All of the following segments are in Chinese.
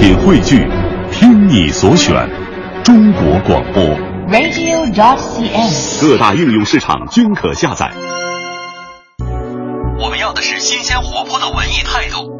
品汇聚，听你所选，中国广播。radio.cn。各大应用市场均可下载。我们要的是新鲜活泼的文艺态度，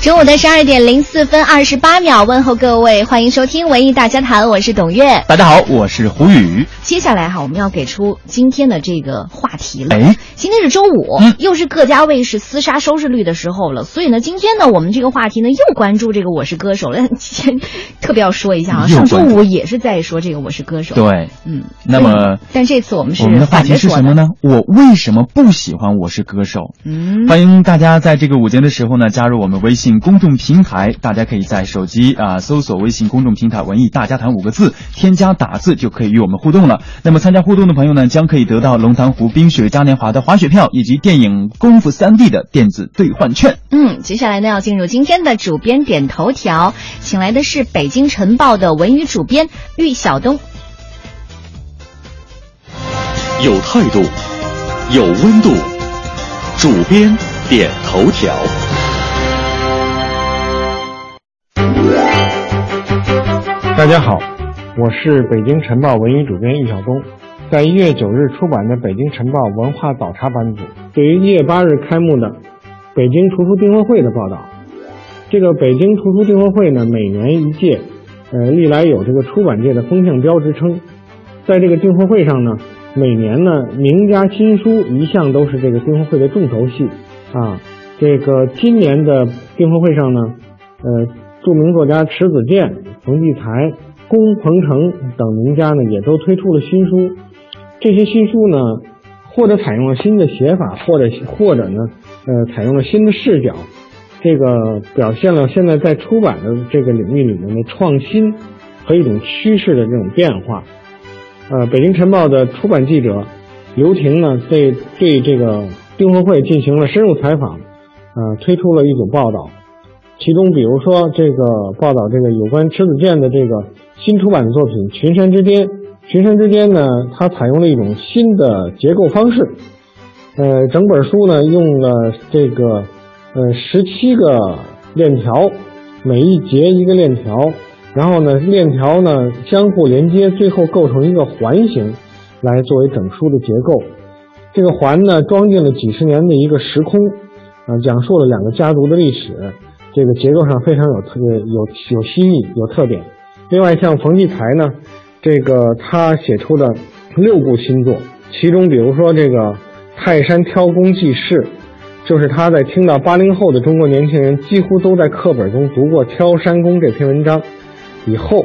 中午的十二点零四分二十八秒，问候各位，欢迎收听文艺大家谈，我是董月。大家好，我是胡宇。接下来哈，我们要给出今天的这个话题了。哎，今天是周五，嗯又是各家卫视厮杀收视率的时候了，所以呢，今天呢，我们这个话题呢又关注这个《我是歌手》了。特别要说一下啊，上周五也是在说这个《我是歌手》。，对，嗯，那么但这次我们是我们的话题？是什么呢？我为什么不喜欢《我是歌手》？嗯，欢迎大家在这个午间的时候呢，加入我们微信公众平台，大家可以在手机啊、搜索微信公众平台“文艺大家谈”五个字，添加打字就可以与我们互动了。那么参加互动的朋友呢，将可以得到龙潭湖冰雪嘉年华的滑雪票以及电影《功夫三 D》的电子兑换券。嗯，接下来呢要进入今天的主编点头条，请来的是北京晨报的文娱主编玉晓东。有态度，有温度。主编点头条。大家好，我是北京晨报文娱主编易晓东。在一月九日出版的《北京晨报文化早茶版组》对于一月八日开幕的北京图书订货会的报道，这个北京图书订货会呢，每年一届，呃，历来有这个出版界的风向标之称。在这个订货会上呢，每年呢，名家新书一向都是这个订货会的重头戏啊。这个今年的订货会上呢，呃，著名作家迟子建、冯骥才、龚鹏程等名家呢，也都推出了新书。这些新书呢，或者采用了新的写法，或者或者呢，呃，采用了新的视角，这个表现了现在在出版的这个领域里面的创新和一种趋势的这种变化。呃，北京晨报的出版记者刘婷呢，对对这个订货会进行了深入采访，呃，推出了一组报道。其中，比如说这个报道这个有关迟子建的这个新出版的作品《群山之巅》。《群山之巅》呢，它采用了一种新的结构方式，呃，整本书呢用了这个呃十七个链条，每一节一个链条，然后呢链条呢相互连接，最后构成一个环形，来作为整书的结构。这个环呢装进了几十年的一个时空，啊、讲述了两个家族的历史，这个结构上非常有特有有新意有特点。另外，像冯骥才呢。这个他写出的六部新作，其中比如说这个《泰山挑工记事》，就是他在听到八零后的中国年轻人几乎都在课本中读过《挑山工》这篇文章以后，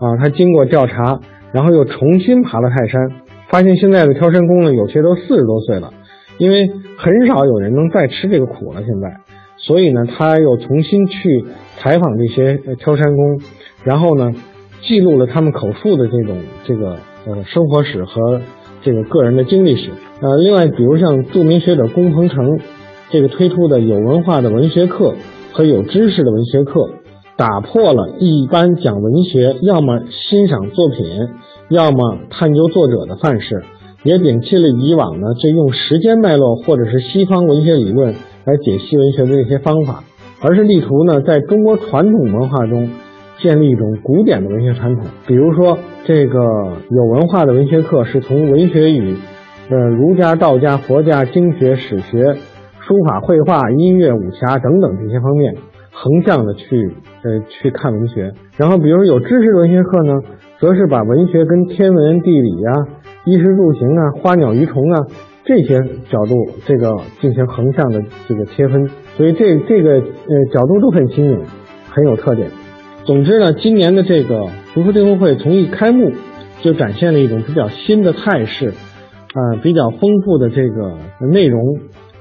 啊，他经过调查，然后又重新爬了泰山，发现现在的挑山工呢，有些都四十多岁了，因为很少有人能再吃这个苦了，现在，所以呢，他又重新去采访这些挑山工，然后呢。记录了他们口述的这种这个呃生活史和这个个人的经历史。呃，另外，比如像著名学者龚鹏程这个推出的有文化的文学课和有知识的文学课，打破了一般讲文学要么欣赏作品，要么探究作者的范式，也摒弃了以往呢这用时间脉络或者是西方文学理论来解析文学的这些方法，而是力图呢在中国传统文化中。建立一种古典的文学传统，比如说这个有文化的文学课是从文学与呃儒家、道家、佛家、经学、史学、书法、绘画、音乐、武侠等等这些方面横向的去呃去看文学。然后，比如有知识的文学课呢，则是把文学跟天文、地理啊、衣食住行啊、花鸟鱼虫啊这些角度这个进行横向的这个切分，所以这这个呃角度都很新颖，很有特点。总之呢，今年的这个读书订书会从一开幕就展现了一种比较新的态势，啊、比较丰富的这个内容，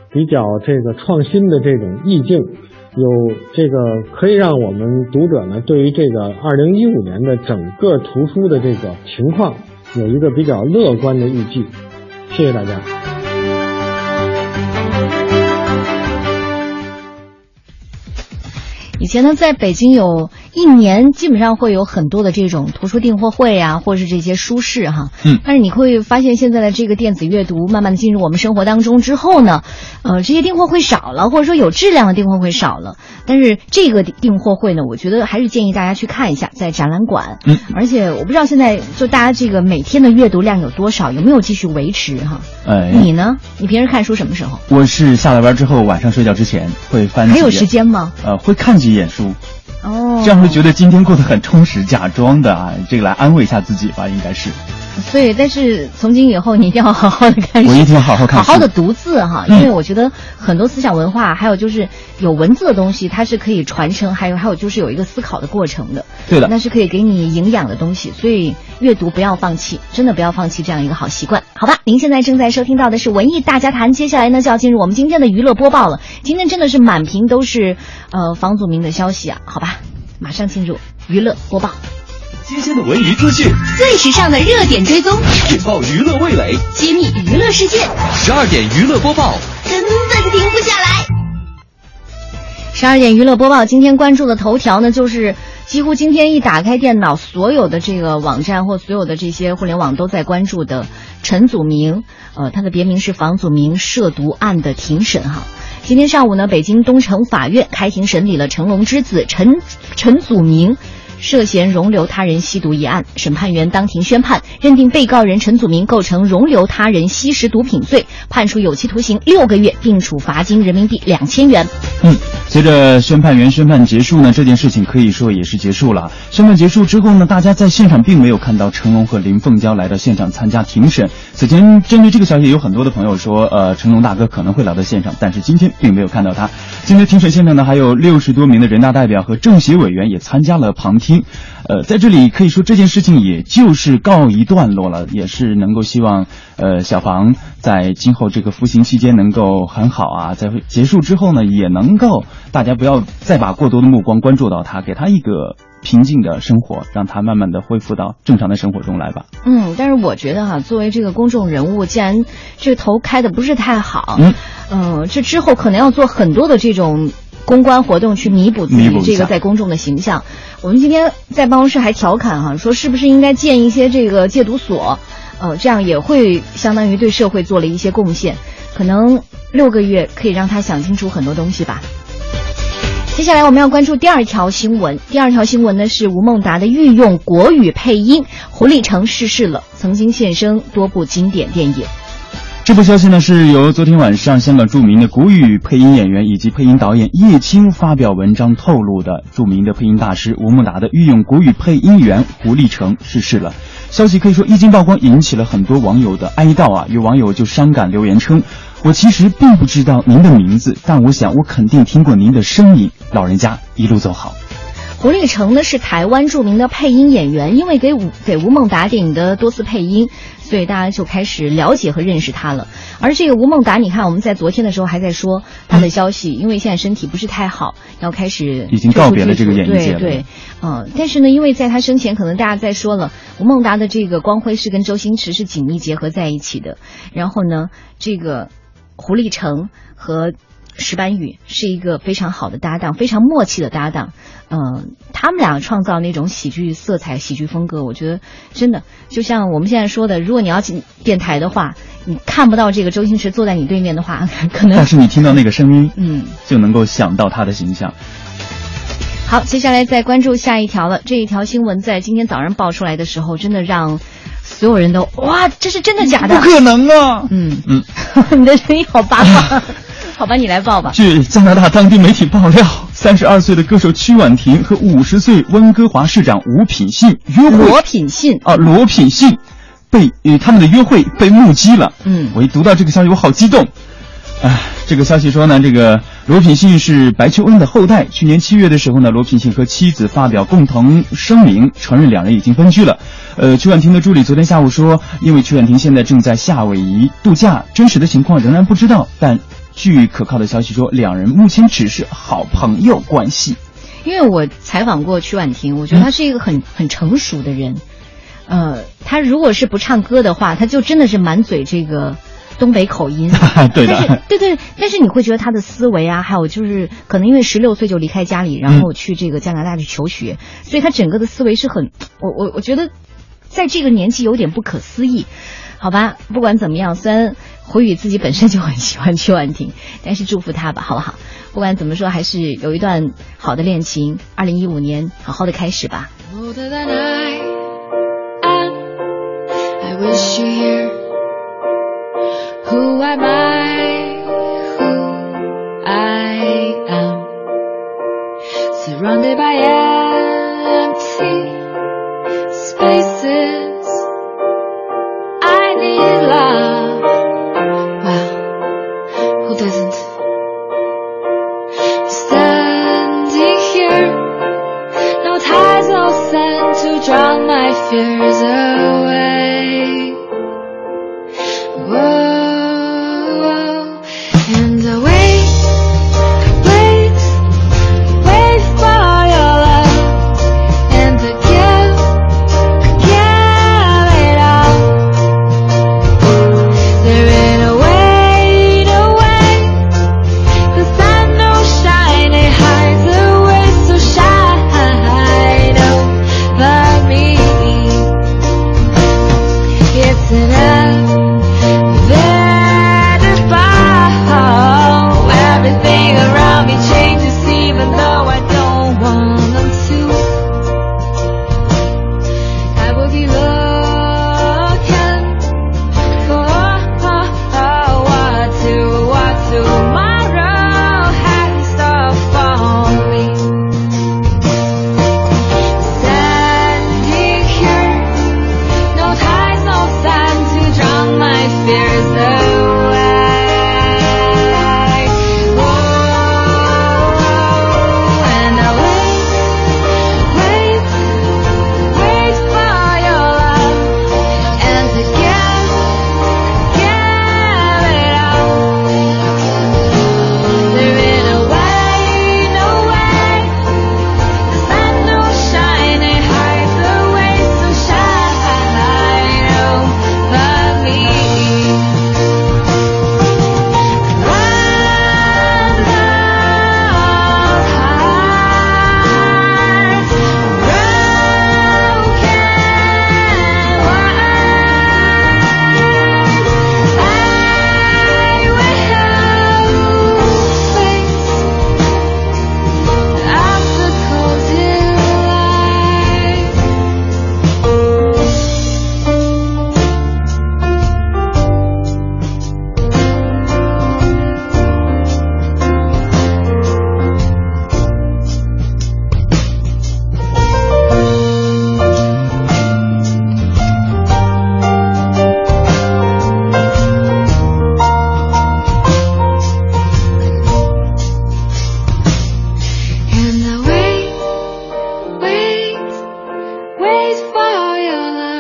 比较这个创新的这种意境，有这个可以让我们读者呢对于这个二零一五年的整个图书的这个情况有一个比较乐观的预计。谢谢大家。以前呢，在北京有一年基本上会有很多的这种图书订货会啊，或者是这些书市哈。嗯但是你会发现，现在的这个电子阅读慢慢的进入我们生活当中之后呢，呃，这些订货会少了，或者说有质量的订货会少了。但是这个订货会呢，我觉得还是建议大家去看一下，在展览馆。嗯，而且我不知道现在就大家这个每天的阅读量有多少，有没有继续维持哈？哎，你呢？你平时看书什么时候？我是下了班之后，晚上睡觉之前会翻还有时间吗？呃，会看几眼书，哦，这样会觉得今天过得很充实，假装的啊，这个来安慰一下自己吧，应该是。所以，但是从今以后，你一定要好好的看书，我一定要好好看书。好好的读字哈，嗯。因为我觉得很多思想文化，还有就是有文字的东西，它是可以传承，还有还有就是有一个思考的过程的，对的。那是可以给你营养的东西，所以阅读不要放弃，真的不要放弃这样一个好习惯，好吧？您现在正在收听到的是文艺大家谈，接下来呢就要进入我们今天的娱乐播报了，今天真的是满屏都是呃房祖名的消息啊，好吧，马上进入娱乐播报，新鲜的文娱资讯，最时尚的热点追踪，引爆娱乐味蕾。揭秘娱乐世界，十二点娱乐播报，根本停不下来。十二点娱乐播报，今天关注的头条呢，就是几乎今天一打开电脑，所有的这个网站或所有的这些互联网都在关注的陈祖明，呃，他的别名是房祖名涉毒案的庭审哈。今天上午呢，北京东城法院开庭审理了成龙之子陈陈祖明。涉嫌容留他人吸毒一案，审判员当庭宣判，认定被告人陈祖明构成容留他人吸食毒品罪，判处有期徒刑六个月，并处罚金人民币两千元。嗯，随着宣判员宣判结束呢，这件事情可以说也是结束了。宣判结束之后呢，大家在现场并没有看到成龙和林凤娇来到现场参加庭审。此前针对这个消息，有很多的朋友说，呃，成龙大哥可能会来到现场，但是今天并没有看到他。今天庭审现场呢，还有六十多名的人大代表和政协委员也参加了旁听。呃，在这里可以说这件事情也就是告一段落了，也是能够希望呃小房在今后这个服刑期间能够很好啊，在结束之后呢，也能够大家不要再把过多的目光关注到他，给他一个平静的生活，让他慢慢的恢复到正常的生活中来吧。嗯，但是我觉得哈、作为这个公众人物，既然这个头开的不是太好，嗯，呃，这之后可能要做很多的这种公关活动去弥补自己这个在公众的形象。我们今天在办公室还调侃哈、说是不是应该建一些这个戒毒所，呃，这样也会相当于对社会做了一些贡献。可能六个月可以让他想清楚很多东西吧。接下来我们要关注第二条新闻。第二条新闻呢是吴孟达的御用国语配音，胡立成逝世了，曾经现身多部经典电影。这部消息呢是由昨天晚上香港著名的国语配音演员以及配音导演叶青发表文章透露的。著名的配音大师吴孟达的御用国语配音员胡立成逝世了。消息可以说一经曝光，引起了很多网友的哀悼啊！有网友就伤感留言称：“我其实并不知道您的名字，但我想我肯定听过您的声音。老人家一路走好。”胡立成呢是台湾著名的配音演员，因为给吴给吴孟达电影的多次配音，所以大家就开始了解和认识他了。而这个吴孟达，你看我们在昨天的时候还在说他的消息，因为现在身体不是太好，要开始已经告别了这个演艺界了对对，嗯、但是呢，因为在他生前，可能大家在说了，吴孟达的这个光辉是跟周星驰是紧密结合在一起的。然后呢，这个胡立成和石斑宇是一个非常好的搭档，非常默契的搭档。嗯、他们俩创造那种喜剧色彩、喜剧风格，我觉得真的就像我们现在说的，如果你要进电台的话，你看不到这个周星驰坐在你对面的话，可能但是你听到那个声音，嗯。就能够想到他的形象。好，接下来再关注下一条了。这一条新闻在今天早上爆出来的时候，真的让所有人都哇，这是真的假的？不可能啊！嗯嗯，你的声音好八卦，好吧，你来报吧。据加拿大当地媒体爆料，三十二岁的歌手曲婉婷和五十岁温哥华市长吴品信约会罗品信，啊，罗品信被呃他们的约会被目击了。嗯我一读到这个消息，我好激动。哎，这个消息说呢，这个罗品信是白求恩的后代。去年七月的时候呢，罗品信和妻子发表共同声明，承认两人已经分居了。呃，曲婉婷的助理昨天下午说，因为曲婉婷现在正在夏威夷度假，真实的情况仍然不知道。但据可靠的消息说，两人目前只是好朋友关系。因为我采访过曲婉婷，我觉得她是一个很很成熟的人。呃，她如果是不唱歌的话，她就真的是满嘴这个东北口音，对的但是对对，但是你会觉得她的思维啊，还有就是可能因为十六岁就离开家里，然后去这个加拿大去求学，所以她整个的思维是很，我我我觉得在这个年纪有点不可思议。好吧，不管怎么样，虽然胡宇自己本身就很喜欢曲婉婷，但是祝福他吧，好不好？不管怎么说，还是有一段好的恋情。二零一五年，好好的开始吧。older than all your.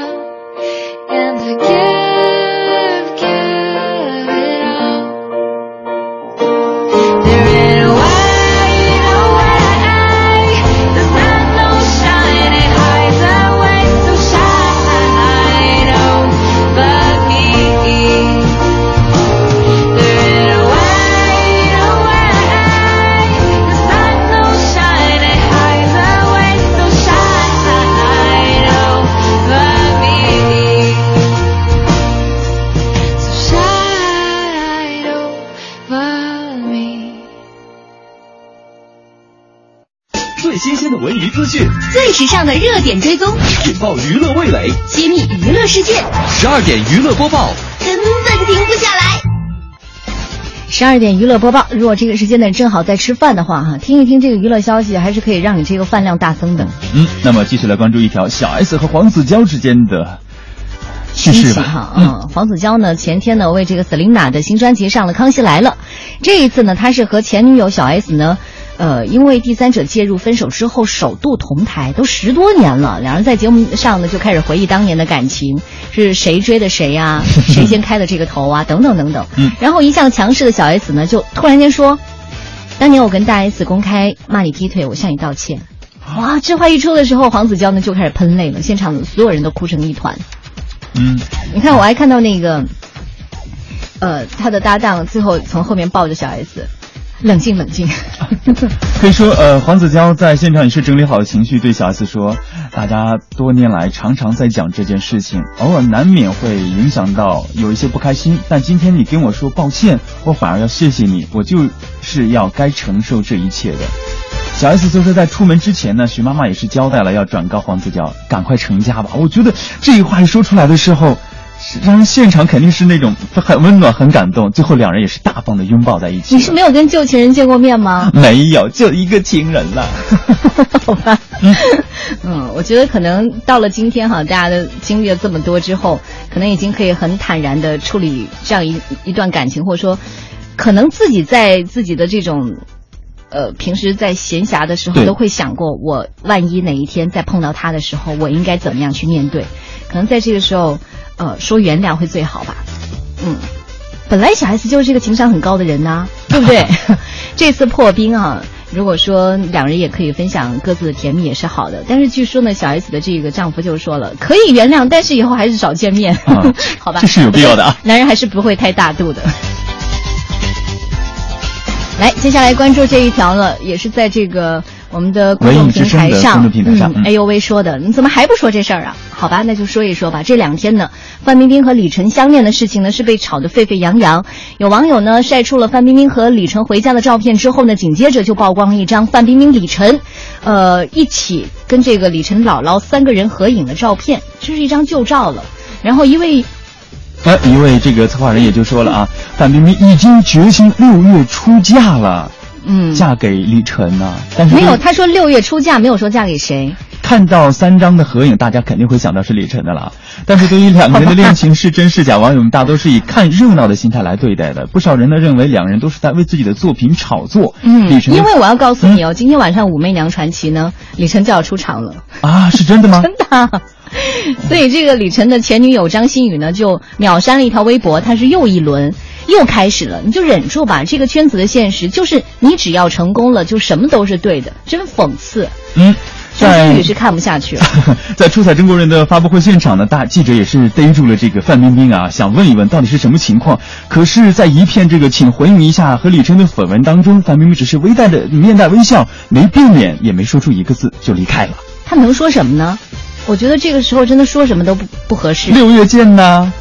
时尚的热点追踪，引爆娱乐味蕾。揭秘娱乐世界，十二点娱乐播报，根本停不下来。十二点娱乐播报，如果这个时间呢正好在吃饭的话哈，听一听这个娱乐消息，还是可以让你这个饭量大增的。嗯，那么继续来关注一条小 S 和黄子佼之间的趣事吧。哈，嗯，黄子佼呢前天呢为这个 Selina 的新专辑上了《康熙来了》，这一次呢他是和前女友小 S 呢。呃，因为第三者介入分手之后首度同台，都十多年了，两人在节目上呢就开始回忆当年的感情，是谁追的谁呀、谁先开的这个头啊，等等等等。嗯，然后一向强势的小 S 呢，就突然间说，当年我跟大 S 公开骂你劈腿，我向你道歉。哇，这话一出的时候，黄子佼呢就开始喷泪了，现场所有人都哭成一团。嗯，你看，我还看到那个呃，他的搭档最后从后面抱着小 S，冷静冷静。可以说，呃，黄子佼在现场也是整理好了情绪，对小 S 说：“大家多年来常常在讲这件事情，偶尔难免会影响到有一些不开心，但今天你跟我说抱歉，我反而要谢谢你，我就是要该承受这一切的。”小 S 就说，在出门之前呢，徐妈妈也是交代了要转告黄子佼赶快成家吧。我觉得这一话一说出来的时候，是让人现场肯定是那种很温暖、很感动。最后两人也是大方的拥抱在一起。你是没有跟旧情人见过面吗？没有，就一个情人了。好吧，嗯，我觉得可能到了今天哈，大家的经历了这么多之后，可能已经可以很坦然的处理这样一一段感情，或者说，可能自己在自己的这种。呃，平时在闲暇的时候都会想过，我万一哪一天再碰到他的时候，我应该怎么样去面对？可能在这个时候，呃，说原谅会最好吧。嗯，本来小 S 就是一个情商很高的人呐、对不对？这次破冰啊，如果说两人也可以分享各自的甜蜜也是好的。但是据说呢，小 S 的这个丈夫就说了，可以原谅，但是以后还是少见面，啊 好吧？这是有必要的啊。男人还是不会太大度的。来，接下来关注这一条了，也是在这个我们的公众平台上，公众平台上嗯嗯哎呦喂说的，你怎么还不说这事儿啊？好吧，那就说一说吧。这两天呢，范冰冰和李晨相恋的事情呢是被炒得沸沸扬扬。有网友呢晒出了范冰冰和李晨回家的照片之后呢，紧接着就曝光了一张范冰冰、李晨，呃，一起跟这个李晨姥姥三个人合影的照片，这是一张旧照了。然后一位呃，一位这个策划人也就说了啊，范冰冰已经决心六月出嫁了，嗯，嫁给李晨呐、但是没有，对他说六月出嫁，没有说嫁给谁。看到三张的合影，大家肯定会想到是李晨的了。但是对于两个人的恋情是真是假，网友们大多是以看热闹的心态来对待的。不少人呢认为两人都是在为自己的作品炒作。嗯李，晨因为我要告诉你哦，今天晚上《武媚娘传奇》呢，李晨就要出场了，啊，是真的吗？真的啊。所以这个李晨的前女友张馨予呢，就秒删了一条微博，她是又一轮。又开始了，你就忍住吧。这个圈子的现实就是，你只要成功了，就什么都是对的，真讽刺。嗯，在予是看不下去了。在出彩中国人的发布会现场呢，大记者也是逮住了这个范冰冰啊，想问一问到底是什么情况。可是，在一片这个请回应一下和李晨的绯闻当中，范冰冰只是微带着面带微笑，没变脸，也没说出一个字就离开了。她能说什么呢？我觉得这个时候真的说什么都不不合适。六月见呐，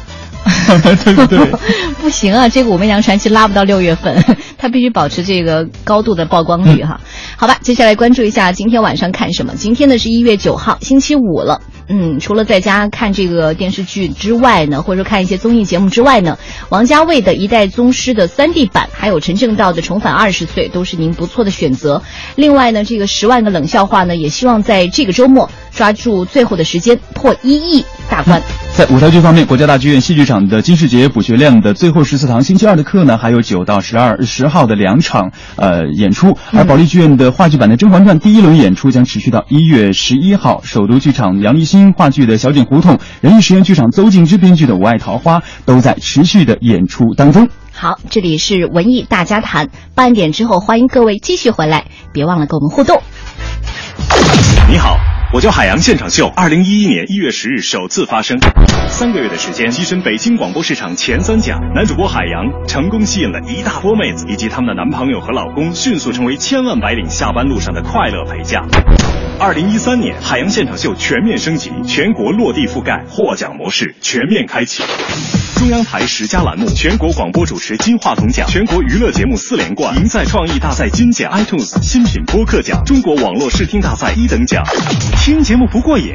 对 不对？不行啊，这个《武媚娘传奇》拉不到六月份，它必须保持这个高度的曝光率哈。好吧，接下来关注一下今天晚上看什么。今天呢是一月九号，星期五了。嗯，除了在家看这个电视剧之外呢，或者说看一些综艺节目之外呢，王家卫的《一代宗师》的三 D 版，还有陈正道的《重返二十岁》，都是您不错的选择。另外呢，这个十万个冷笑话呢，也希望在这个周末抓住最后的时间破一亿大关。在舞台剧方面，国家大剧院戏剧场的金世杰、卜学亮的最后十四堂星期二的课呢，还有九到十二十号的两场呃演出，而保利剧院的话剧版的《甄嬛传》第一轮演出将持续到一月十一号。首都剧场杨立新话剧的《小井胡同》，人艺实验剧场邹静之编剧的《我爱桃花》都在持续的演出当中。好，这里是文艺大家谈，半点之后欢迎各位继续回来，别忘了跟我们互动。你好，我叫海洋现场秀，二零一一年一月十日首次发生，三个月的时间跻身北京广播市场前三甲。男主播海洋成功吸引了一大波妹子以及他们的男朋友和老公，迅速成为千万白领下班路上的快乐陪嫁。二零一三年，海洋现场秀全面升级，全国落地覆盖，获奖模式全面开启。中央台十佳栏目，全国广播主持金话筒奖，全国娱乐节目四连冠，赢在创意大赛金奖，iTunes 新品播客奖，中国网络视听大赛一等奖。听节目不过瘾，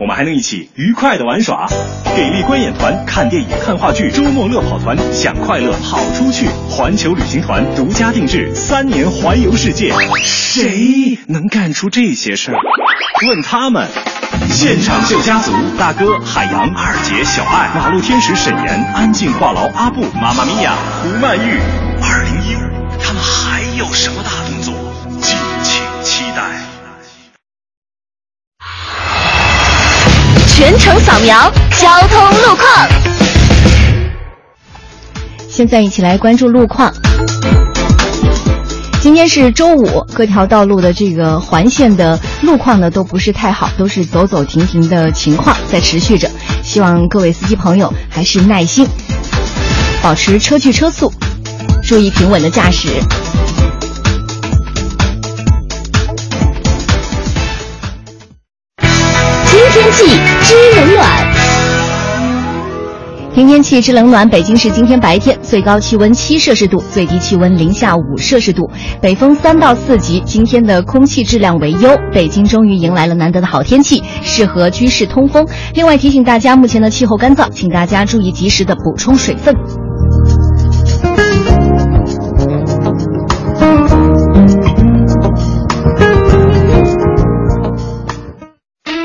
我们还能一起愉快的玩耍。给力观演团看电影、看话剧，周末乐跑团享快乐跑出去。环球旅行团独家定制三年环游世界，谁能干出这些事儿？问他们。现场秀家族，大哥海洋、二姐小爱、马路天使沈岩、安静话痨阿布、妈妈咪呀胡曼玉。二零一五，他们还有什么大动作？敬请期待。全程扫描交通路况。现在一起来关注路况。今天是周五，各条道路的这个环线的路况呢都不是太好，都是走走停停的情况在持续着，希望各位司机朋友还是耐心。保持车距车速，注意平稳的驾驶。听天气知冷暖。听天气之冷暖，北京市今天白天最高气温七摄氏度，最低气温零下五摄氏度，北风三到四级。今天的空气质量为优，北京终于迎来了难得的好天气，适合居室通风。另外提醒大家，目前的气候干燥，请大家注意及时的补充水分。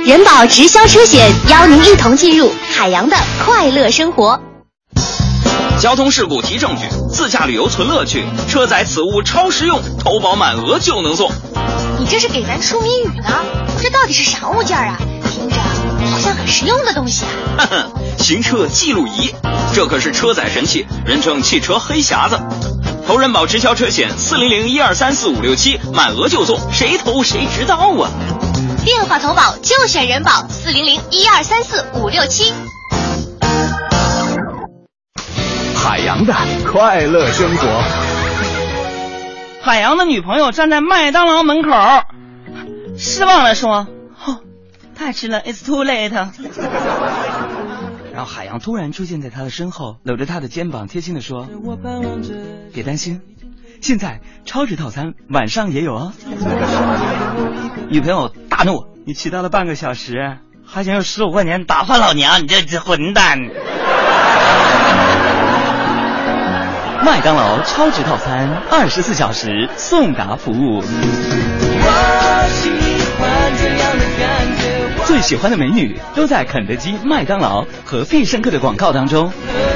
人保直销车险邀您一同进入海洋的快乐生活。交通事故提证据，自驾旅游存乐趣，车载此物超实用，投保满额就能送。你这是给咱出谜语呢？这到底是啥物件啊？听着好像很实用的东西啊。行车记录仪，这可是车载神器，人称汽车黑匣子。投人保直销车险四零零一二三四五六七，满额就送，谁投谁知道啊！电话投保就选人保四零零一二三四五六七。海洋的快乐生活。海洋的女朋友站在麦当劳门口，失望的说：“哦，太迟了，It's too late。”然后海洋突然出现在他的身后，搂着他的肩膀，贴心的说：“别担心，现在超值套餐晚上也有哦。”女朋友大怒：“你迟到了半个小时，还想用十五块钱打发老娘？你这这混蛋！”麦当劳超值套餐，二十四小时送达服务。最喜欢的美女都在肯德基、麦当劳和必胜客的广告当中，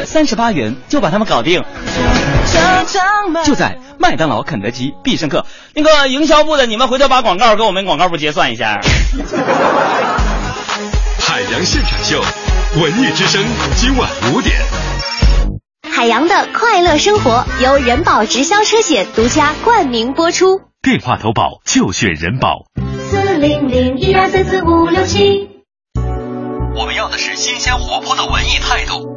三十八元就把他们搞定。就在麦当劳、肯德基、必胜客。那个营销部的，你们回头把广告给我们广告部结算一下。海洋现场秀，文艺之声，今晚五点。海洋的快乐生活由人保直销车险独家冠名播出。电话投保就选人保。四零零一二三四五六七。我们要的是新鲜活泼的文艺态度。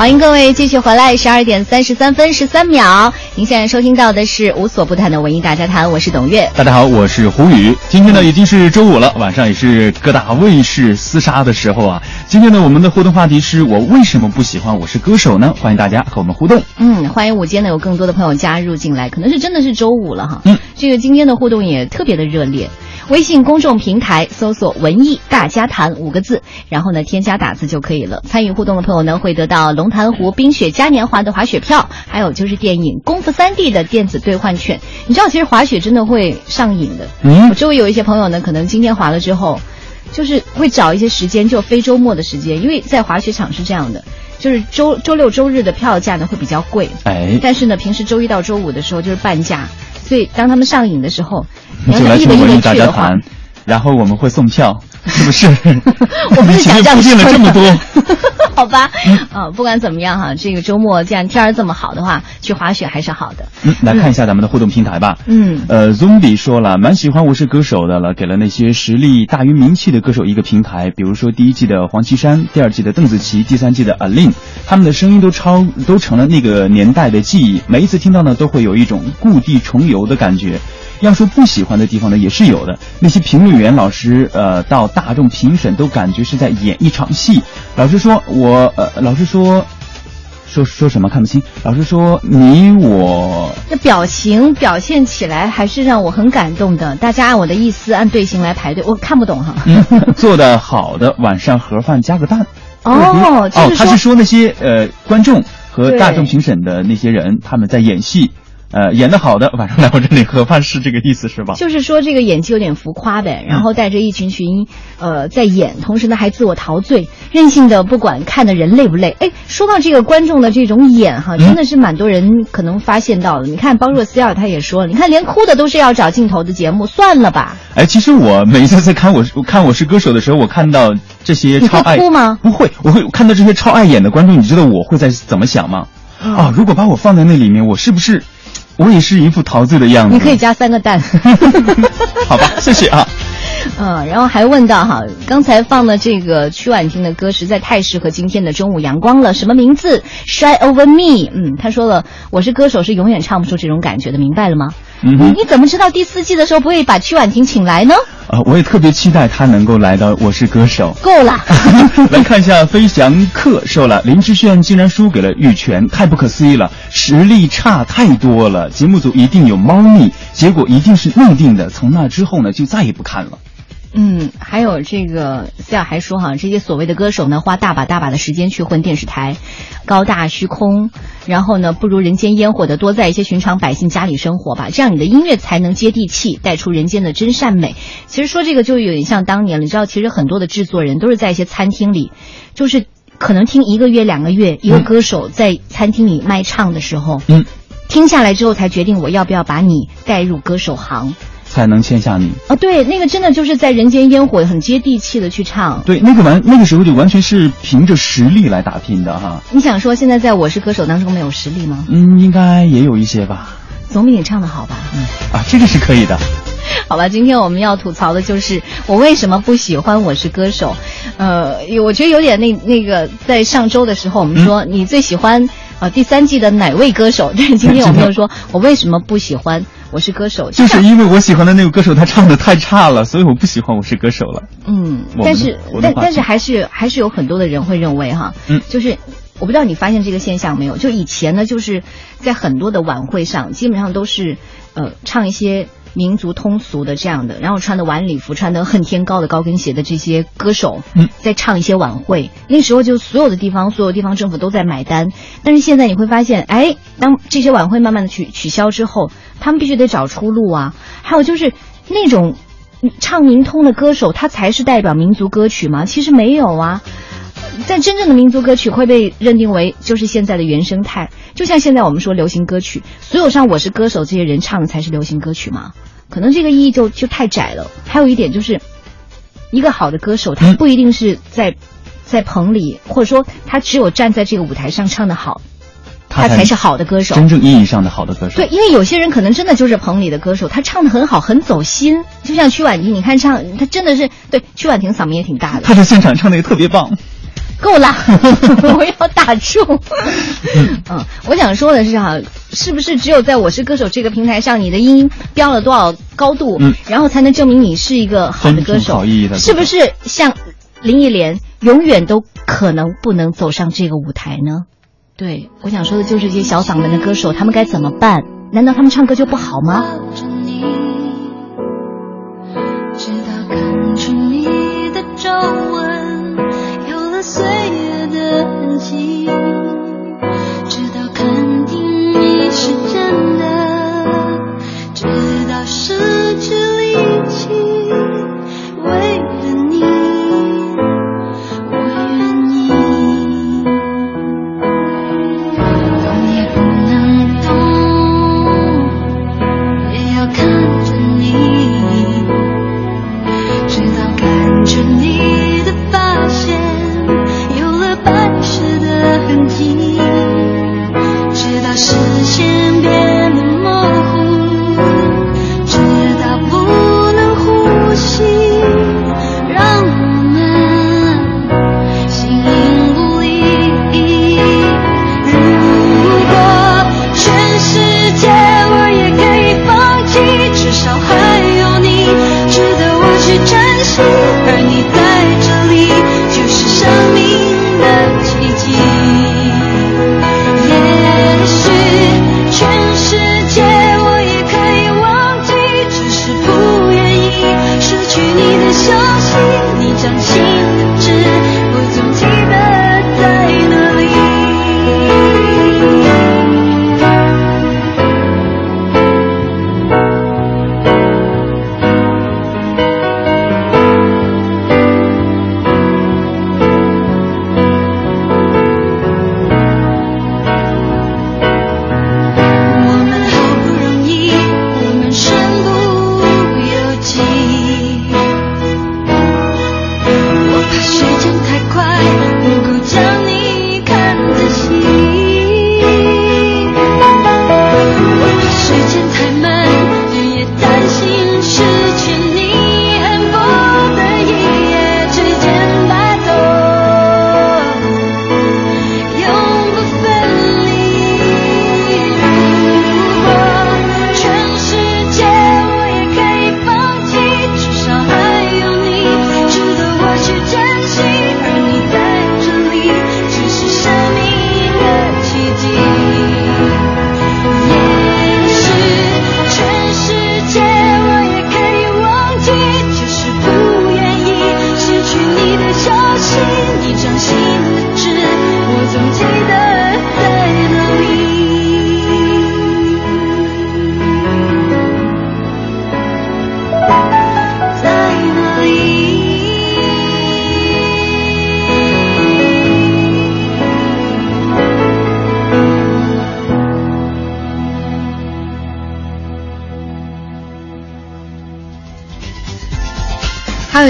欢迎各位继续回来，十二点三十三分十三秒。您现在收听到的是无所不谈的文艺大家谈，我是董月。大家好，我是胡宇。今天呢已经是周五了，晚上也是各大卫视厮杀的时候啊。今天呢我们的互动话题是我为什么不喜欢《我是歌手》呢？欢迎大家和我们互动。嗯，欢迎午间呢有更多的朋友加入进来，可能是真的是周五了哈。嗯，这个今天的互动也特别的热烈。微信公众平台搜索“文艺大家谈”五个字，然后呢添加打字就可以了。参与互动的朋友呢会得到龙潭湖冰雪嘉年华的滑雪票，还有就是电影《功夫三 D》的电子兑换券。你知道，其实滑雪真的会上瘾的。嗯我周围有一些朋友呢，可能今天滑了之后，就是会找一些时间，就非周末的时间，因为在滑雪场是这样的，就是周周六周日的票价呢会比较贵，哎，但是呢平时周一到周五的时候就是半价，所以当他们上瘾的时候，你就要是一本一来听文艺本去的话大家谈。，然后我们会送票，是不是？我不是想前面铺垫了这么多。好吧，啊，不管怎么样哈，这个周末既然天儿这么好的话，去滑雪还是好的。嗯，来看一下咱们的互动平台吧。嗯呃，Zombie 说了，蛮喜欢《我是歌手》的了，给了那些实力大于名气的歌手一个平台。比如说第一季的黄绮珊，第二季的邓紫棋，第三季的 Aline，他们的声音都超都成了那个年代的记忆。每一次听到呢，都会有一种故地重游的感觉。要说不喜欢的地方呢，也是有的。那些评论员、老师，呃，到大众评审都感觉是在演一场戏。老师说我，呃，老师说，说说什么看不清？老师说你我这表情表现起来还是让我很感动的。大家按我的意思按队形来排队，我看不懂哈。嗯，做的好的，晚上盒饭加个蛋。哦，就哦，他是说那些呃观众和大众评审的那些人，他们在演戏，呃，演得好的晚上来我这里喝饭是这个意思是吧？就是说这个演技有点浮夸呗，然后带着一群群呃在演，同时呢还自我陶醉，任性的不管看的人累不累。哎，说到这个观众的这种演哈，真的是蛮多人可能发现到的。你看包若斯尔他也说了，你看连哭的都是要找镜头的节目，算了吧。哎，其实我每一次在看我是看我是歌手的时候，我看到这些超爱会哭吗？不会，我会看到这些超爱演的观众，你知道我会在怎么想吗？嗯啊，如果把我放在那里面，我是不是我也是一副陶醉的样子？你可以加三个蛋。好吧，谢谢啊。嗯，然后还问到哈，刚才放的这个曲婉婷的歌实在太适合今天的中午阳光了。什么名字？Shine over me。嗯，他说了，我是歌手是永远唱不出这种感觉的，明白了吗？嗯你怎么知道第四季的时候不会把曲婉婷请来呢？啊，我也特别期待他能够来到《我是歌手》。够了。来看一下飞翔客说了，林志炫竟然输给了玉泉，太不可思议了，实力差太多了。节目组一定有猫腻，结果一定是内定的。从那之后呢，就再也不看了。嗯，还有这个思雅还说哈，这些所谓的歌手呢，花大把大把的时间去混电视台，高大虚空，然后呢，不如人间烟火的多在一些寻常百姓家里生活吧，这样你的音乐才能接地气，带出人间的真善美。其实说这个就有点像当年了，你知道，其实很多的制作人都是在一些餐厅里，就是可能听一个月两个月，一个歌手在餐厅里卖唱的时候，嗯，听下来之后才决定我要不要把你带入歌手行。才能签下你。啊，对，那个真的就是在人间烟火，很接地气的去唱。对，那个完那个时候就完全是凭着实力来打拼的哈。你想说现在在我是歌手当中没有实力吗？嗯，应该也有一些吧。总比你唱的好吧？嗯，啊，这个是可以的。好吧，今天我们要吐槽的就是我为什么不喜欢《我是歌手》。呃，我觉得有点那那个，在上周的时候我们说、你最喜欢呃第三季的哪位歌手，但是今天我们又说 我为什么不喜欢《我是歌手》，就是因为我喜欢的那个歌手他唱的太差了，所以我不喜欢我是歌手了。嗯但是但但是还是还是有很多的人会认为哈，嗯就是我不知道你发现这个现象没有？就以前呢，就是在很多的晚会上，基本上都是呃唱一些民族通俗的这样的，然后穿的晚礼服、穿的恨天高的高跟鞋的这些歌手，嗯，在唱一些晚会。那时候就所有的地方、所有地方政府都在买单，但是现在你会发现，哎，当这些晚会慢慢的取取消之后，他们必须得找出路啊。还有就是那种。唱民通的歌手，他才是代表民族歌曲吗？其实没有啊。但真正的民族歌曲会被认定为就是现在的原生态，就像现在我们说流行歌曲，所有上《我是歌手》这些人唱的才是流行歌曲吗？可能这个意义就就太窄了。还有一点就是，一个好的歌手，他不一定是在在棚里，或者说他只有站在这个舞台上唱的好，他才是好的歌手。真正意义上的好的歌手。对，因为有些人可能真的就是棚里的歌手，他唱的很好，很走心。就像曲婉婷，你看唱，他真的是对曲婉婷嗓门也挺大的。他在现场唱的也特别棒。够了，我要打住。嗯，我想说的是哈、是不是只有在我是歌手这个平台上，你的音标了多少高度，嗯然后才能证明你是一个好的歌手？好意义的是不是像林忆莲，永远都可能不能走上这个舞台呢？对，我想说的就是这些小嗓门的歌手，他们该怎么办？难道他们唱歌就不好吗？直到看出你的皱纹有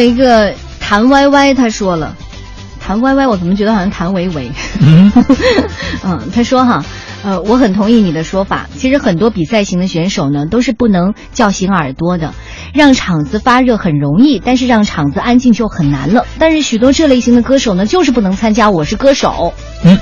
有一个谭歪歪，他说了，谭歪歪，我怎么觉得好像谭维维？嗯，嗯，他说哈，呃，我很同意你的说法。其实很多比赛型的选手呢，都是不能叫醒耳朵的，让场子发热很容易，但是让场子安静就很难了。但是许多这类型的歌手呢，就是不能参加《我是歌手》。嗯，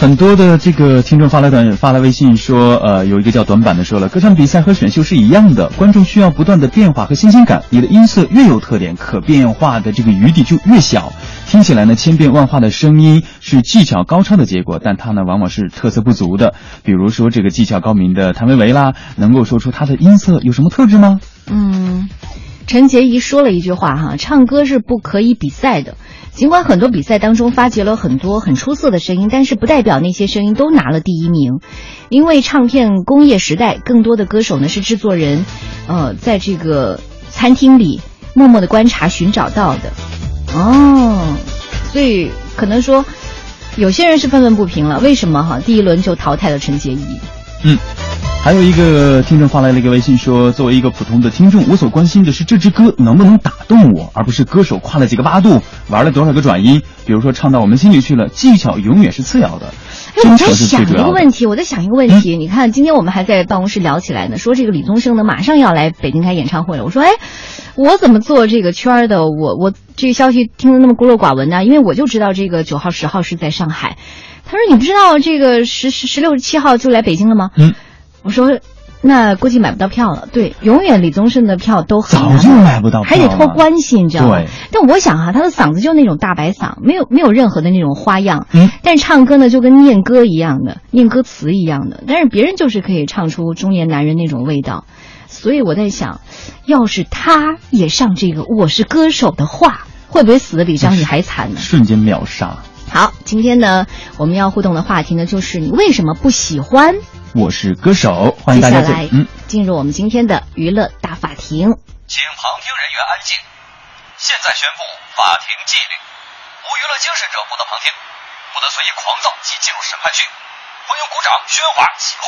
很多的这个听众发来短发来微信说，呃，有一个叫短板的说了，歌唱比赛和选秀是一样的，观众需要不断的变化和新鲜感。你的音色越有特点，可变化的这个余地就越小。听起来呢，千变万化的声音是技巧高超的结果，但它呢，往往是特色不足的。比如说这个技巧高明的谭维维啦，能够说出他的音色有什么特质吗？嗯，陈洁仪说了一句话哈，唱歌是不可以比赛的。尽管很多比赛当中发掘了很多很出色的声音，但是不代表那些声音都拿了第一名，因为唱片工业时代，更多的歌手呢是制作人，呃，在这个餐厅里默默的观察寻找到的。哦，所以可能说，有些人是愤愤不平了，为什么哈第一轮就淘汰了陈洁仪？嗯，还有一个听众发来了一个微信说，作为一个普通的听众，我所关心的是这支歌能不能打动我，而不是歌手跨了几个八度，玩了多少个转音。比如说唱到我们心里去了，技巧永远是次要的，哎，我在想一。个问题，我在想一个问题。你看，今天我们还在办公室聊起来呢，说这个李宗盛呢马上要来北京开演唱会了。我说，哎，我怎么做这个圈儿的？我我这个消息听得那么孤陋寡闻呢？因为我就知道这个九号、十号是在上海。他说，你不知道这个十十十六、七号就来北京了吗？嗯，我说。那估计买不到票了，对，永远李宗盛的票都很难早就买不到还得托关系，你知道吗？对但我想哈、他的嗓子就那种大白嗓，没有没有任何的那种花样，嗯，但是唱歌呢就跟念歌一样的，念歌词一样的，但是别人就是可以唱出中年男人那种味道，所以我在想，要是他也上这个《我是歌手》的话，会不会死的比张宇还惨呢？瞬间秒杀。好，今天呢我们要互动的话题呢就是你为什么不喜欢？我是歌手，欢迎大家来进入我们今天的娱乐大法庭。请旁听人员安静。现在宣布法庭纪律：无娱乐精神者不得旁听，不得随意狂躁及进入审判区，欢迎鼓掌、喧哗、起哄，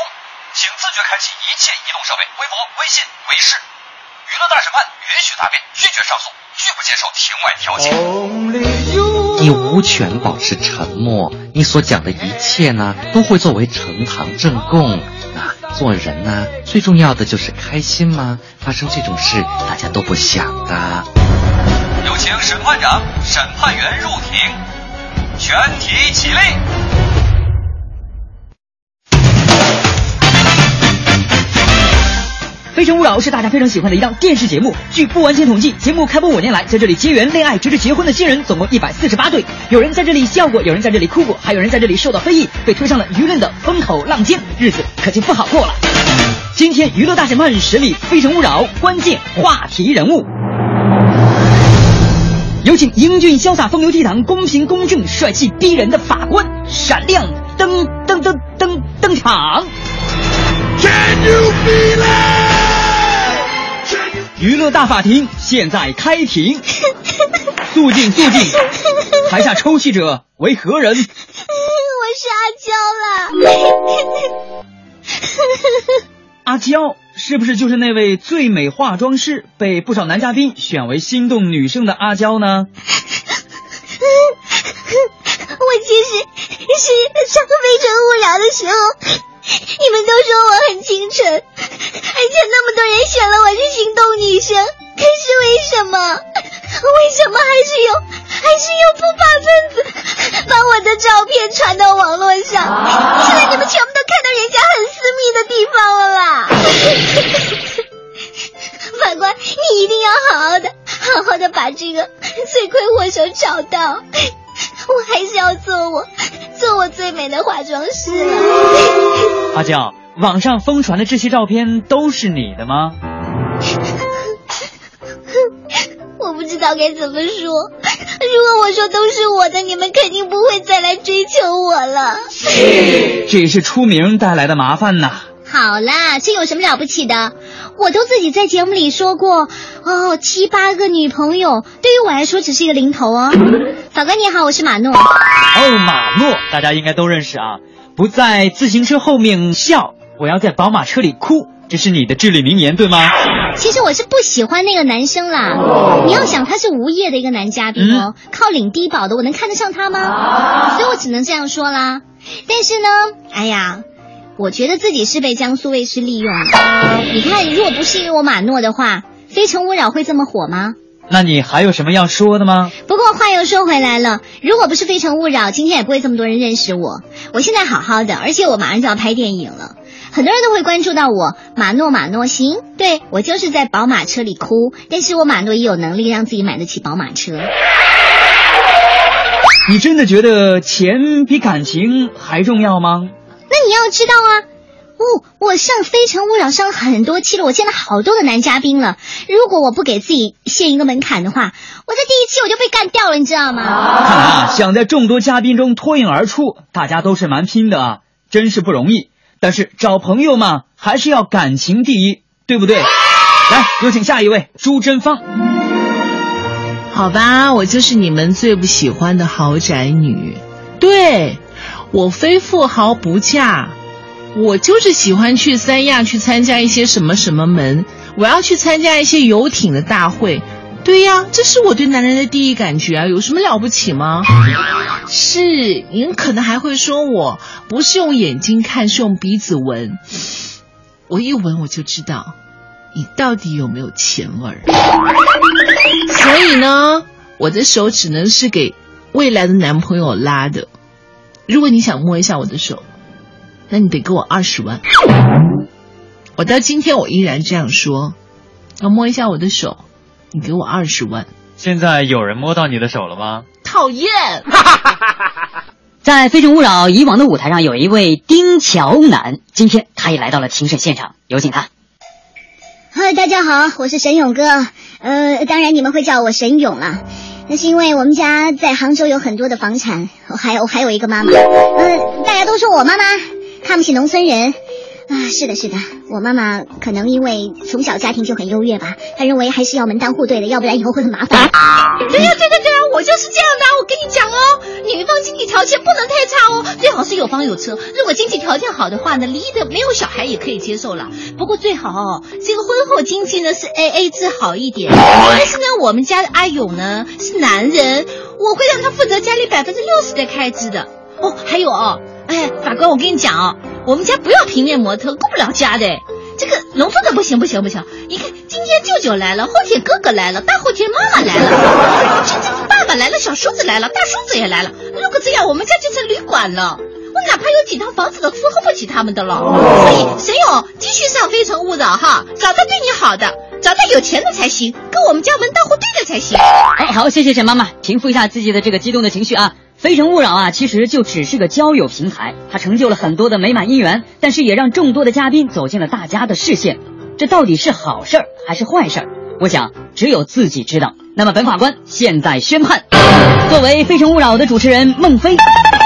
请自觉开启一切移动设备，微博、微信、微视。娱乐大审判允许答辩，拒绝上诉，拒不接受庭外调解。你无权保持沉默，你所讲的一切呢，都会作为呈堂证供。啊，做人呢，最重要的就是开心吗？发生这种事，大家都不想的。有请审判长、审判员入庭，全体起立。《非诚勿扰》是大家非常喜欢的一档电视节目。据不完全统计，节目开播五年来，在这里结缘、恋爱直至结婚的新人总共一百四十八对。有人在这里笑过，有人在这里哭过，还有人在这里受到非议，被推上了舆论的风口浪尖，日子可就不好过了。今天娱乐大审判审理《非诚勿扰》关键话题人物。有请英俊潇洒、风流倜傥、公平公正、帅气逼人的法官闪亮登登登登登场。娱乐大法庭现在开庭，肃静肃静。台下抽泣者为何人？我是阿娇啦。阿娇是不是就是那位最美化妆师，被不少男嘉宾选为心动女生的阿娇呢？我其实是上《非诚勿扰》的时候，你们都说我很清纯，而且那么多人选了我是心动女生，可是为什么？为什么还是有还是有不法分子把我的照片传到网络上？现在你们全部都看到人家很私密的地方了啦！法官，你一定要好好的、好好的把这个罪魁祸首找到。我还是要做我，做我最美的化妆师了。阿娇，网上疯传的这些照片都是你的吗？我不知道该怎么说。如果我说都是我的，你们肯定不会再来追求我了。这也是出名带来的麻烦呐。好啦，这有什么了不起的？我都自己在节目里说过，哦，七八个女朋友对于我来说只是一个零头哦。法官你好，我是马诺。哦，马诺，大家应该都认识啊。不在自行车后面笑，我要在宝马车里哭，这是你的至理名言，对吗？其实我是不喜欢那个男生啦。你要想他是无业的一个男嘉宾哦，靠领低保的，我能看得上他吗？所以我只能这样说啦。但是呢，哎呀。我觉得自己是被江苏卫视利用了。你看，如果不是因为我马诺的话，《非诚勿扰》会这么火吗？那你还有什么要说的吗？不过话又说回来了，如果不是《非诚勿扰》，今天也不会这么多人认识我。我现在好好的，而且我马上就要拍电影了，很多人都会关注到我。马诺，马诺行，对我就是在宝马车里哭，但是我马诺也有能力让自己买得起宝马车。你真的觉得钱比感情还重要吗？那你要知道啊，哦，我上《非诚勿扰》上很多期了，我见了好多的男嘉宾了。如果我不给自己限一个门槛的话，我在第一期我就被干掉了，你知道吗？看来啊，想在众多嘉宾中脱颖而出，大家都是蛮拼的啊，真是不容易。但是找朋友嘛，还是要感情第一，对不对？来，有请下一位朱珍芳。好吧，我就是你们最不喜欢的豪宅女。对。我非富豪不嫁，我就是喜欢去三亚去参加一些什么什么门，我要去参加一些游艇的大会。对呀，这是我对男人的第一感觉啊，有什么了不起吗？是，您可能还会说我不是用眼睛看，是用鼻子闻。我一闻我就知道，你到底有没有钱味儿。所以呢，我的手只能是给未来的男朋友拉的。如果你想摸一下我的手，那你得给我二十万。我到今天我依然这样说，要摸一下我的手，你给我二十万。现在有人摸到你的手了吗？讨厌！在《非诚勿扰》以往的舞台上，有一位丁乔男，今天他也来到了庭审现场，有请他。嗨，大家好，我是沈勇哥，呃，当然你们会叫我沈勇了。那是因为我们家在杭州有很多的房产，我还有我还有一个妈妈，嗯，大家都说我妈妈看不起农村人，啊，是的，是的，我妈妈可能因为从小家庭就很优越吧，她认为还是要门当户对的，要不然以后会很麻烦。对呀，对对对啊，我就是这样的，我跟你讲哦，女方经济条件不能太差哦，最好是有房有车，如果经济条件好的话呢，离的没有小孩也可以接受了，不过最好哦，这个婚后经济呢是 A A 制好一点，但是呢，我们家的阿勇呢是男人，我会让他负责家里百分之六十的开支的。哦，还有哦，哎，法官，我跟你讲哦，我们家不要平面模特，顾不了家的。这个农村的不行不行不行！你看，今天舅舅来了，后天哥哥来了，大后天妈妈来了，今天爸爸来了，小叔子来了，大叔子也来了。如果这样，我们家就成旅馆了。我哪怕有几套房子都伺候不起他们的了。所以沈勇继续上《非诚勿扰》哈，找他对你好的，找他有钱的才行，跟我们家门当户对的才行。哎，好，谢谢沈妈妈，平复一下自己的这个激动的情绪啊。《非诚勿扰》啊，其实就只是个交友平台，它成就了很多的美满姻缘，但是也让众多的嘉宾走进了大家的视线。这到底是好事儿还是坏事儿？我想只有自己知道。那么本法官现在宣判，作为《非诚勿扰》的主持人孟非，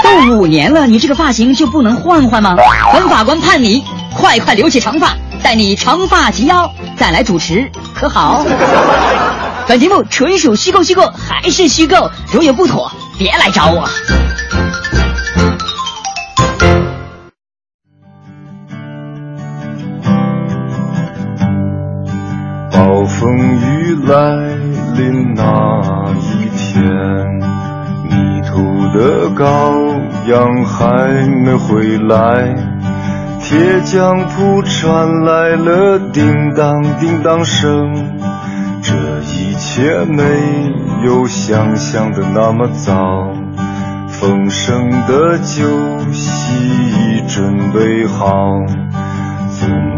都五年了，你这个发型就不能换换吗？本法官判你快快留起长发，待你长发及腰再来主持，可好？本节目纯属虚构，虚构还是虚构，如有不妥。别来找我。来临那一天，迷途的羔羊还没回来，铁匠铺传来了叮当叮当声。这一切没有想象的那么早，丰盛的酒席已准备好，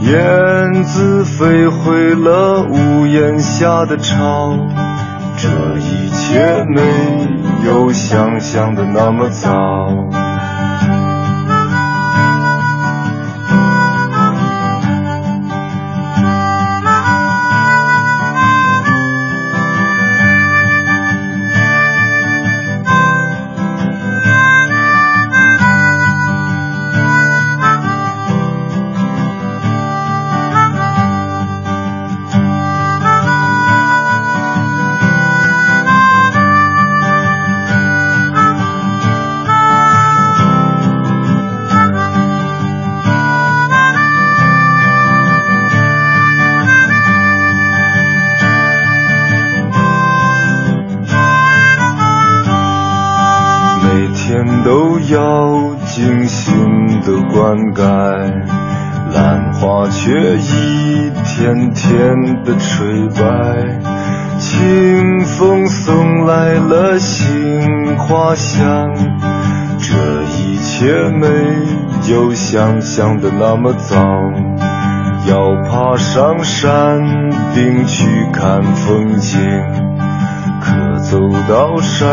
燕子飞回了屋檐下的巢，这一切没有想象的那么糟。天都要精心的灌溉，兰花却一天天的垂败。清风送来了杏花香，这一切没有想象的那么糟。要爬上山顶去看风景，可走到山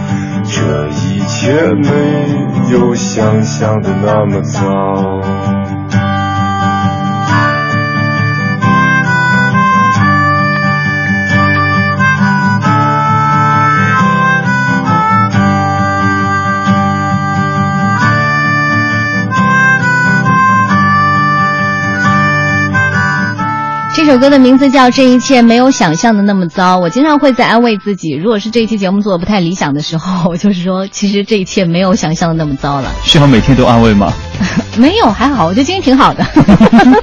这一切没有想象的那么糟。这首歌的名字叫《这一切没有想象的那么糟》。我经常会在安慰自己，如果是这一期节目做的不太理想的时候，我就是说，其实这一切没有想象的那么糟了。需要每天都安慰吗？没有，还好，我觉得今天挺好的。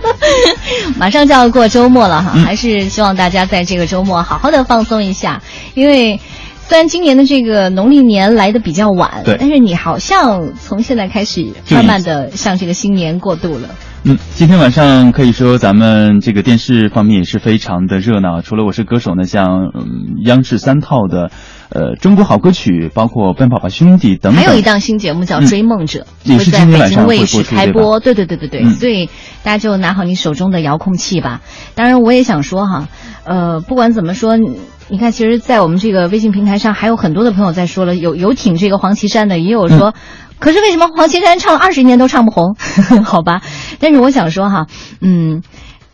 马上就要过周末了哈，嗯还是希望大家在这个周末好好的放松一下，因为。虽然今年的这个农历年来的比较晚，对但是你好像从现在开始慢慢的向这个新年过渡了。嗯，今天晚上可以说咱们这个电视方面也是非常的热闹。除了我是歌手呢，像嗯央视三套的，呃中国好歌曲，包括奔跑吧兄弟等等。还有一档新节目叫嗯《追梦者》，也是会在北京卫视开播。对对对对对，嗯所以大家就拿好你手中的遥控器吧。当然，我也想说哈，呃，不管怎么说，你你看，其实，在我们这个微信平台上，还有很多的朋友在说了，有有挺这个黄绮珊的，也有说。可是为什么黄绮珊唱了二十年都唱不红？好吧，但是我想说哈，嗯，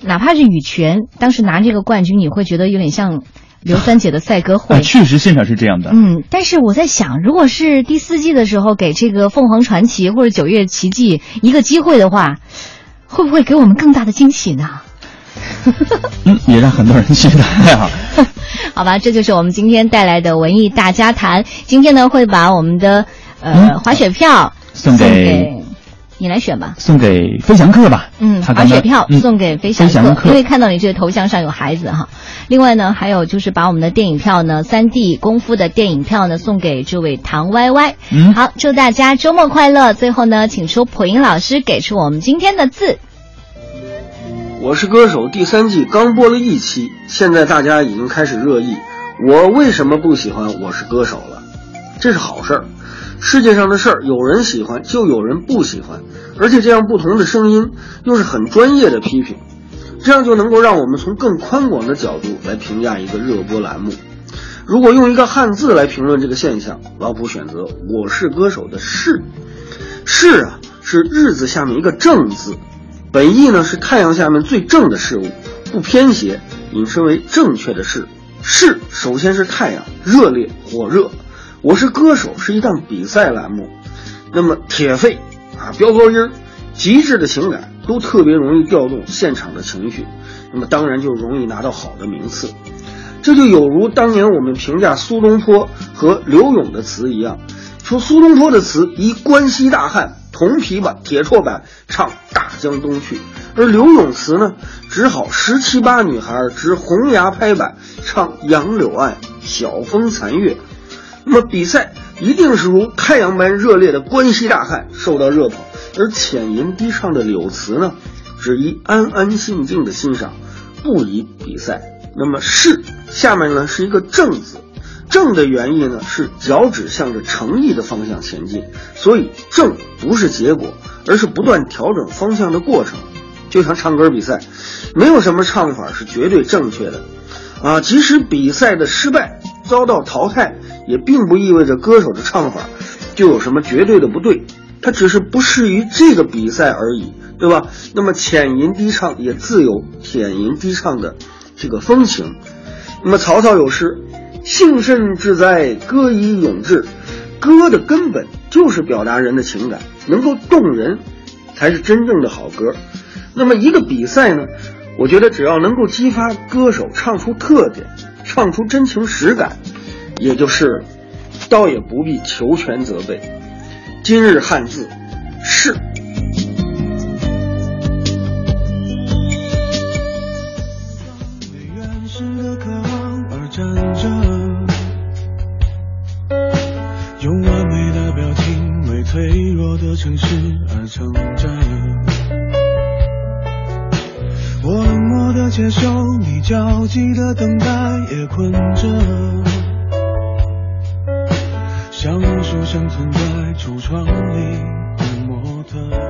哪怕是羽泉当时拿这个冠军，你会觉得有点像刘三姐的赛歌会。啊，确实现场是这样的。嗯，但是我在想，如果是第四季的时候给这个凤凰传奇或者九月奇迹一个机会的话，会不会给我们更大的惊喜呢？嗯，也让很多人期待啊。好吧，这就是我们今天带来的文艺大家谈。今天呢，会把我们的呃滑雪票送给给你来选吧。送给飞翔客吧。嗯，他刚刚滑雪票嗯送给飞翔客，飞翔客因为看到你这个头像上有孩子哈。另外呢，还有就是把我们的电影票呢，三 D 功夫的电影票呢，送给这位唐歪歪。嗯好，祝大家周末快乐。最后呢，请出普音老师给出我们今天的字。我是歌手第三季刚播了一期，现在大家已经开始热议，我为什么不喜欢《我是歌手》了？这是好事儿，世界上的事儿有人喜欢就有人不喜欢，而且这样不同的声音又是很专业的批评，这样就能够让我们从更宽广的角度来评价一个热播栏目。如果用一个汉字来评论这个现象，老普选择《我是歌手》的“是”，“是”啊是日字下面一个正字，本意呢是太阳下面最正的事物，不偏斜，引申为正确的事。是首先是太阳，热烈火热。我是歌手是一档比赛栏目，那么铁肺啊，飙高音，极致的情感都特别容易调动现场的情绪，那么当然就容易拿到好的名次。这就有如当年我们评价苏东坡和刘勇的词一样，说苏东坡的词以关西大汉铜琵琶、铁绰板唱大江东去，而刘勇词呢，只好十七八女孩执红牙拍板唱杨柳岸晓风残月。那么比赛一定是如太阳般热烈的关西大汉受到热捧，而浅吟低唱的柳词呢，只宜安安静静的欣赏，不宜比赛。那么是下面呢是一个正字，正的原意呢是脚趾向着诚意的方向前进，所以正不是结果，而是不断调整方向的过程。就像唱歌比赛，没有什么唱法是绝对正确的，啊，即使比赛的失败遭到淘汰，也并不意味着歌手的唱法就有什么绝对的不对，它只是不适于这个比赛而已，对吧？那么浅吟低唱也自有浅吟低唱的这个风情。那么曹操有诗：“幸甚至哉，歌以咏志。”歌的根本就是表达人的情感，能够动人，才是真正的好歌。那么一个比赛呢，我觉得只要能够激发歌手唱出特点，唱出真情实感，也就是，倒也不必求全责备。今日汉字是。原始的渴望而站着，用完美的表情为脆弱的城市而撑着。我冷漠的接受你焦急的等待，也困着，像无数生存在橱窗里的模特。